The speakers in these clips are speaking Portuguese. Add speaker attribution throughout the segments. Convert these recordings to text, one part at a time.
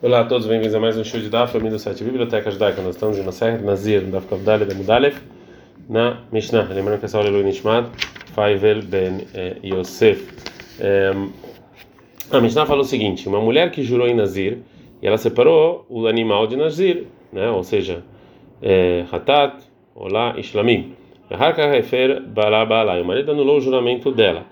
Speaker 1: Olá a todos, bem-vindos a mais um show de Daf, família do site Biblioteca Judaica. Nós estamos em Maser, Nazir, no Daf Kavdale da Mudalef, na Mishnah. Lembrando que essa aula é Nishmat, Faivel Ben eh, Yosef. Eh, a Mishnah falou o seguinte: uma mulher que jurou em Nazir e ela separou o animal de Nazir, né? ou seja, eh, Hatat, Olá e Shlamim. O marido anulou o juramento dela.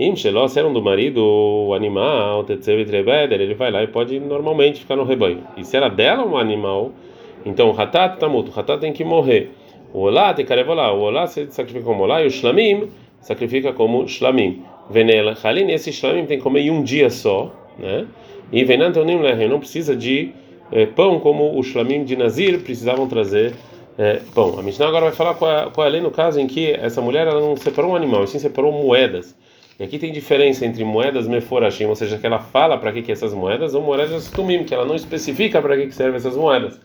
Speaker 1: Im Sheló, se do marido, o animal, ele vai lá e pode normalmente ficar no rebanho. E se era dela um animal, então o Hatat tá muto, o Hatat tem que morrer. O Olá tem que levar o Olá se sacrifica como Olá e o Shlamim sacrifica como Shlamim. Venela, Halin, esse Shlamim tem que comer em um dia só, né? E Venantonim Lehem, não precisa de eh, pão como o Shlamim de Nazir precisavam trazer é, bom, a Mishnah agora vai falar qual é, qual é a lei no caso em que essa mulher ela não separou um animal, sim separou moedas. E aqui tem diferença entre moedas meforashim, ou seja, que ela fala para que que essas moedas, ou moedas tumim, que ela não especifica para que que servem essas moedas.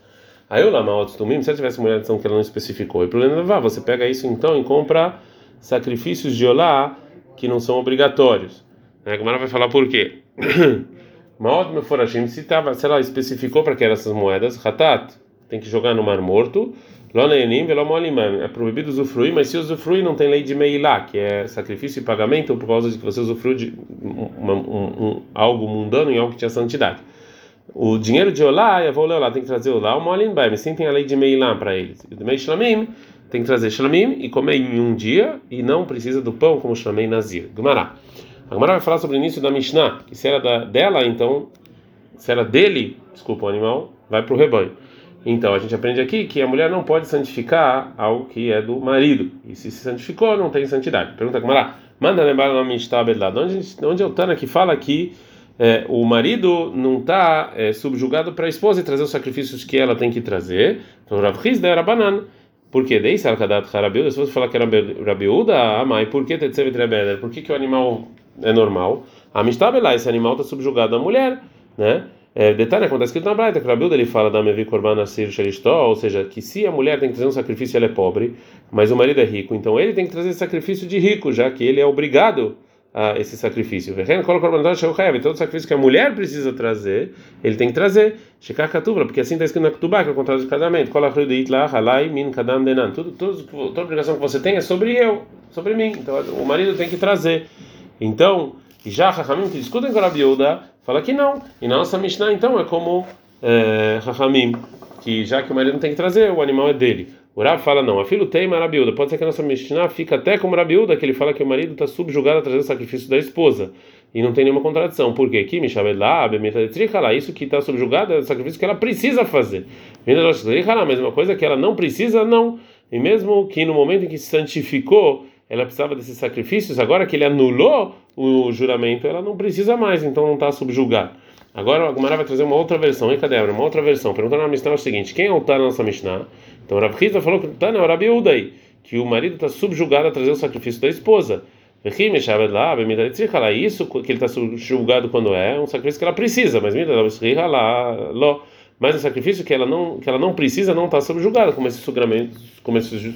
Speaker 1: Aí o lama tumim, se ela tivesse moedas que ela não especificou, e problema levar, você pega isso então e compra sacrifícios de olá que não são obrigatórios. A Gemara vai falar por quê. Maot meforashim, se, ela especificou para que eram essas moedas, hatat, tem que jogar no mar morto, é proibido usufruir, mas se usufruir não tem lei de meilá, que é sacrifício e pagamento por causa de que você usufruiu de uma, um, um, algo mundano em algo que tinha santidade. O dinheiro de olá, eu vou ler lá, tem que trazer olá, o molim mas sim tem a lei de meilá para eles. O mei shlamim tem que trazer shlamim e comer em um dia e não precisa do pão como shlamim nazir. Gumará. A Gumará vai falar sobre o início da Mishnah, que se era da, dela, então, se era dele, desculpa, o animal, vai para o rebanho. Então a gente aprende aqui que a mulher não pode santificar algo que é do marido. E se se santificou, não tem santidade. Pergunta como lá. Manda lembrar o nome de Onde, onde é o Tana que fala que é, o marido não está é, subjugado para a esposa e trazer os sacrifícios que ela tem que trazer? Então Rav Hizda era banana. Por que? Daí, se você falar que era Rabiuda, ah, mas por que Por que, que o animal é normal? A Mishtabelá, esse animal está subjugado à mulher, né? É, detalhe acontece que na Braita, que Rabilda ele fala da Mevi Korban Nasir Sheristó, ou seja, que se a mulher tem que trazer um sacrifício, ela é pobre, mas o marido é rico, então ele tem que trazer sacrifício de rico, já que ele é obrigado a esse sacrifício. Todo sacrifício que a mulher precisa trazer, ele tem que trazer. Shekar Katubra, porque assim está escrito na Ketubá, que é o contrato de casamento. Toda obrigação que você tem é sobre eu, sobre mim. Então o marido tem que trazer. Então, já Rahamim que discutem com a Rabiuda, fala que não. E na nossa Mishnah, então, é como é, que já que o marido não tem que trazer, o animal é dele. O Rab fala não, a filho tem Rabiuda. Pode ser que a nossa Mishnah fica até como Rabiuda, que ele fala que o marido está subjugado a trazer o sacrifício da esposa. E não tem nenhuma contradição. Por quê? Que isso que está subjugado é o sacrifício que ela precisa fazer. A mesma coisa que ela não precisa, não. E mesmo que no momento em que se santificou, ela precisava desses sacrifícios, agora que ele anulou o juramento, ela não precisa mais, então não está subjugado. Agora a Gumara vai trazer uma outra versão, hein, cadê? Uma outra versão. Perguntando na Mishnah o seguinte: quem é o Tana na nossa Mishnah? Então Rav Hizda falou que o Tana é o Rabi Udai, que o marido está subjugado a trazer o sacrifício da esposa. Isso que ele está subjugado quando é um sacrifício que ela precisa, mas mas o sacrifício que ela não que ela não precisa não está subjugado, como esses, como esses,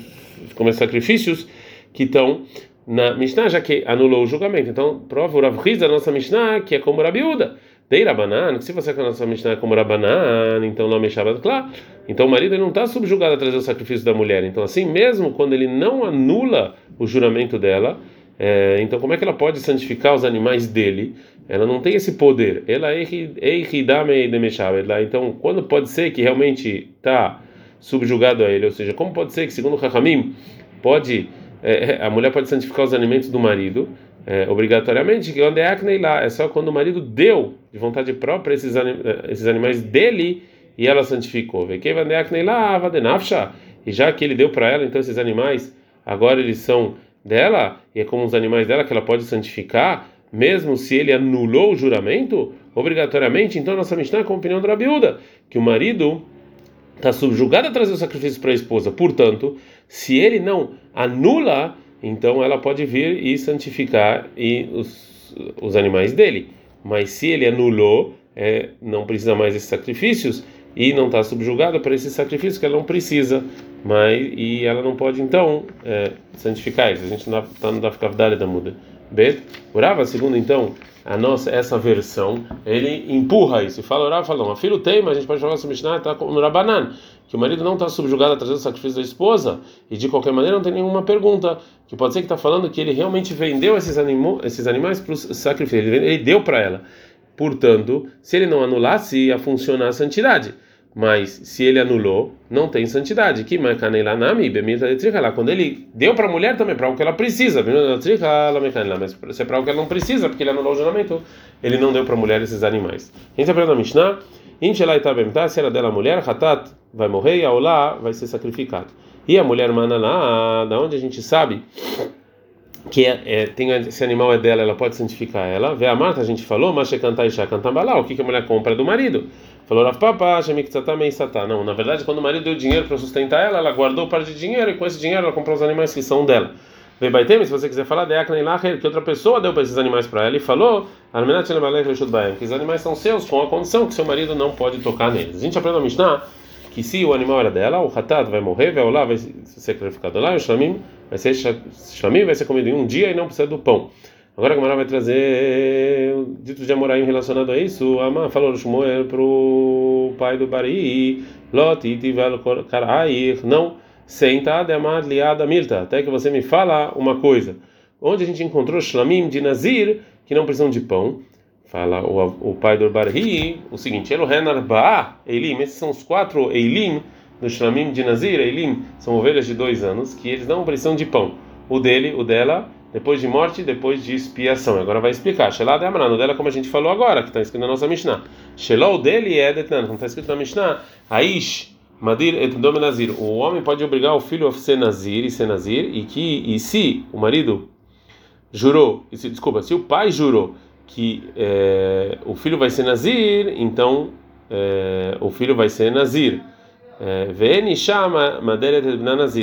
Speaker 1: como esses sacrifícios que estão na Mishnah, já que anulou o julgamento. Então, prova o Rav da nossa Mishnah, que é como Rabiúda. Dei Rabanan, se você quer a nossa Mishnah é como Rabanan, então não me chama claro. Então o marido não está subjugado a trazer o sacrifício da mulher. Então, assim mesmo, quando ele não anula o juramento dela, é, então como é que ela pode santificar os animais dele? Ela não tem esse poder. Ela é Então, quando pode ser que realmente está subjugado a ele? Ou seja, como pode ser que, segundo o Hakamim, pode é, é, a mulher pode santificar os alimentos do marido é, obrigatoriamente, que onde é lá é só quando o marido deu de vontade própria esses, anim, é, esses animais dele e ela santificou. E já que ele deu para ela, então esses animais agora eles são dela e é como os animais dela que ela pode santificar, mesmo se ele anulou o juramento obrigatoriamente. Então nossa Mishnah é com a opinião do Rabiúda, que o marido está subjugado a trazer o sacrifício para a esposa. Portanto, se ele não anula, então ela pode vir e santificar e os, os animais dele. Mas se ele anulou, é, não precisa mais desses sacrifícios e não está subjugada para esses sacrifícios que ela não precisa, mas e ela não pode então é, santificar eles. A gente está no Dafkavdale da muda. Bet, orava segundo então a nossa essa versão, ele empurra isso e fala, orar, não, a filho tem, mas a gente pode falar sobre Mishnah, está no Rabanan, que o marido não está subjugado a trazer o sacrifício da esposa e de qualquer maneira não tem nenhuma pergunta, que pode ser que está falando que ele realmente vendeu esses, animo, esses animais para o sacrifício, ele, ele deu para ela. Portanto, se ele não anulasse, ia funcionar a santidade. Mas se ele anulou, não tem santidade. Que quando ele deu para a mulher também, para o que ela precisa. Mas se é para o que ela não precisa, porque ele anulou o juramento, ele não deu para a mulher esses animais. A gente aprende na Mishnah, se era dela a mulher, Hatat vai morrer e a Olá vai ser sacrificado. E a mulher Mananá, da onde a gente sabe que é, é, tem esse animal é dela, ela pode santificar ela. Vê a Marta, a gente falou, mas cantar e cantar o que, que a mulher compra do marido? Falou, Rav Papa, Não, na verdade, quando o marido deu dinheiro para sustentar ela, ela guardou parte de dinheiro e com esse dinheiro ela comprou os animais que são dela. Vem Baitem, se você quiser falar, que outra pessoa deu para esses animais para ela e falou, que os animais são seus com a condição que seu marido não pode tocar neles. A gente aprende a Mishnah que se o animal era dela, o hatat vai morrer, vai lá, vai ser sacrificado lá, o shlamim vai ser shlamim vai ser comido em um dia e não precisa do pão. Agora a Gamara vai trazer o dito de Amoraim relacionado a isso. Amar falou Shmuel pro pai do Bari, Lot itivel karair, não senta demar liada mirta, até que você me fala uma coisa. Onde a gente encontrou shlamim de Nazir que não precisam de pão? Fala o, o pai do Barhi o seguinte: Elohen Arba'a Eilim, esses são os quatro Eilim do Shlamim de Nazir. Eilim são ovelhas de dois anos que eles não precisam de pão. O dele, o dela, depois de morte, depois de expiação. Agora vai explicar. De Amran, o dela, como a gente falou agora, que está escrito na nossa Mishnah. Shelá, o dele é Detnan, como está escrito na Mishnah. Aish. Madir et Nazir. O homem pode obrigar o filho a ser Nazir e ser Nazir, e que e se o marido jurou, e se, desculpa, se o pai jurou que é, o filho vai ser Nazir, então é, o filho vai ser Nazir. É,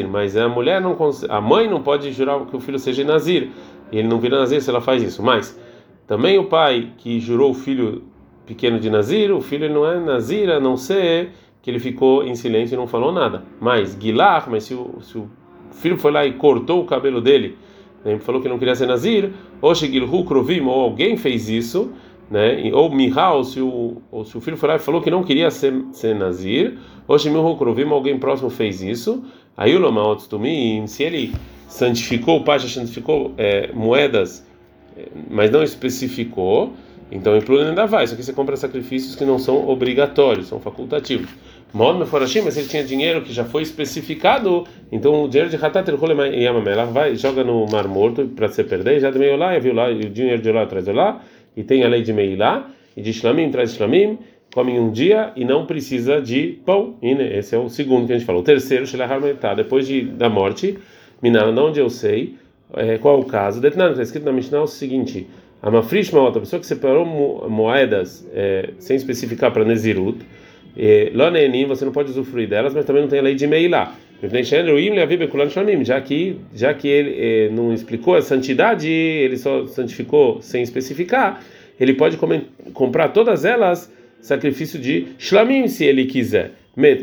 Speaker 1: mas a mulher não a mãe não pode jurar que o filho seja Nazir, e ele não vira Nazir se ela faz isso. Mas também o pai que jurou o filho pequeno de Nazir, o filho não é Nazir, a não ser que ele ficou em silêncio e não falou nada. Mas Gilar, mas se o, se o filho foi lá e cortou o cabelo dele né, falou que não queria ser Nazir, ou ou alguém fez isso, né, ou Mihal, se o, ou se o filho foi lá e falou que não queria ser, ser Nazir, ou Shemilhu Krovim, alguém próximo fez isso, aí o Lomaotstumim, se ele santificou, o já santificou é, moedas, é, mas não especificou, então em ainda vai, só que você compra sacrifícios que não são obrigatórios, são facultativos. Modo Meforashim, mas ele tinha dinheiro que já foi especificado, então o dinheiro de Hatat Yamamé, ela vai joga no Mar Morto para se perder, já de Meilá, e viu lá, e o dinheiro de lá traz lá, e tem a lei de Meilá, e de Shlamim traz Shlamim, come um dia e não precisa de pão. E, né, esse é o segundo que a gente falou. O terceiro, tá depois de, da morte, Minana, onde eu sei, é, qual é o caso. Detnan, está escrito na Mishnah o seguinte: a Mafrish outra pessoa que separou moedas é, sem especificar para Nezirut Lonenim, você não pode usufruir delas, mas também não tem a lei de Meilá. Já que, já que ele eh, não explicou a santidade, ele só santificou sem especificar, ele pode comer, comprar todas elas sacrifício de Shlamim, se ele quiser.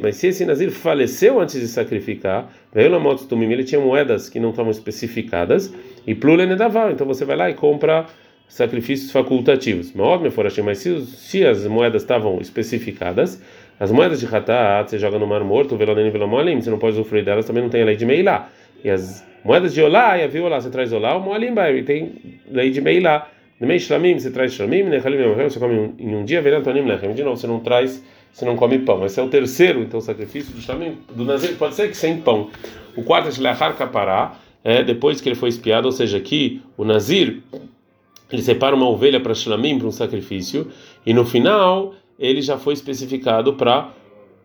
Speaker 1: Mas se esse Nazir faleceu antes de sacrificar, ele tinha moedas que não estavam especificadas, e Plulenedaval, então você vai lá e compra sacrifícios facultativos. Mas se, se as moedas estavam especificadas, as moedas de Hatat você joga no Mar Morto, Velonen e Velomolim, você não pode usufruir delas, também não tem a lei de Meilá. E as moedas de Olá, e a você traz Olá, o Moalim e tem lei de Meilá. No meio Shlamim, você traz Shlamim, Nechalim você come em um dia, Velantonim Lechem. De novo, você não traz, você não come pão. Esse é o terceiro, então, sacrifício de Shlamim, do Nazir, pode ser que sem pão. O quarto é Shlachar Kapará, é depois que ele foi espiado, ou seja, aqui o Nazir, ele separa uma ovelha para Shlamim, para um sacrifício, e no final ele já foi especificado para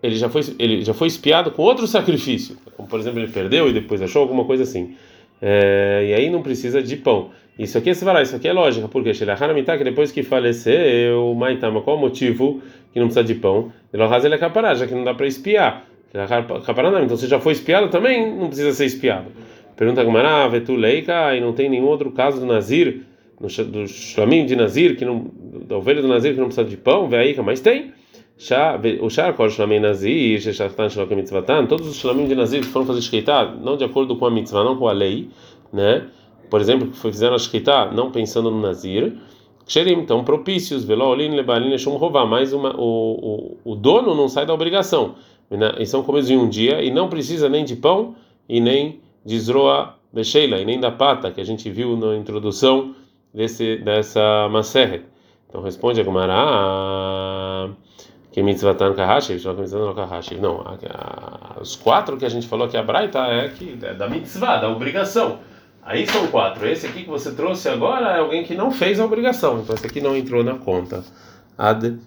Speaker 1: ele já foi ele já foi espiado com outro sacrifício, como por exemplo ele perdeu e depois achou alguma coisa assim. É, e aí não precisa de pão. Isso aqui você vai isso aqui é lógica, porque que depois que faleceu, Maitama, qual o motivo que não precisa de pão? Ele é capará, já que não dá para espiar. Então você já foi espiado também, não precisa ser espiado. Pergunta Gumara, Vetuleika, e não tem nenhum outro caso do Nazir do shlamim de Nazir, que não, da ovelha do Nazir que não precisa de pão, vê aí, mas tem. O Sharkor Shlamim Nazir, Sheshatan Shlokim Mitzvatan, todos os Shlamim de Nazir que foram fazer Shkeitar, não de acordo com a mitzvah, não com a lei, né? Por exemplo, que fizeram a Shkeitar não pensando no Nazir, Ksherim, então propícios, Veloolin, Lebalin, Shum Rová, mas uma, o, o, o dono não sai da obrigação. E são comidos em um dia e não precisa nem de pão e nem de Zroa Becheila, e nem da pata, que a gente viu na introdução desse, dessa Maserhet. Então responde a Gumara que mitzvatan kahashi, kahashi. Não, os quatro que a gente falou que a Braita é que é da mitzvah, da obrigação. Aí são quatro. Esse aqui que você trouxe agora é alguém que não fez a obrigação. Então esse aqui não entrou na conta. Ad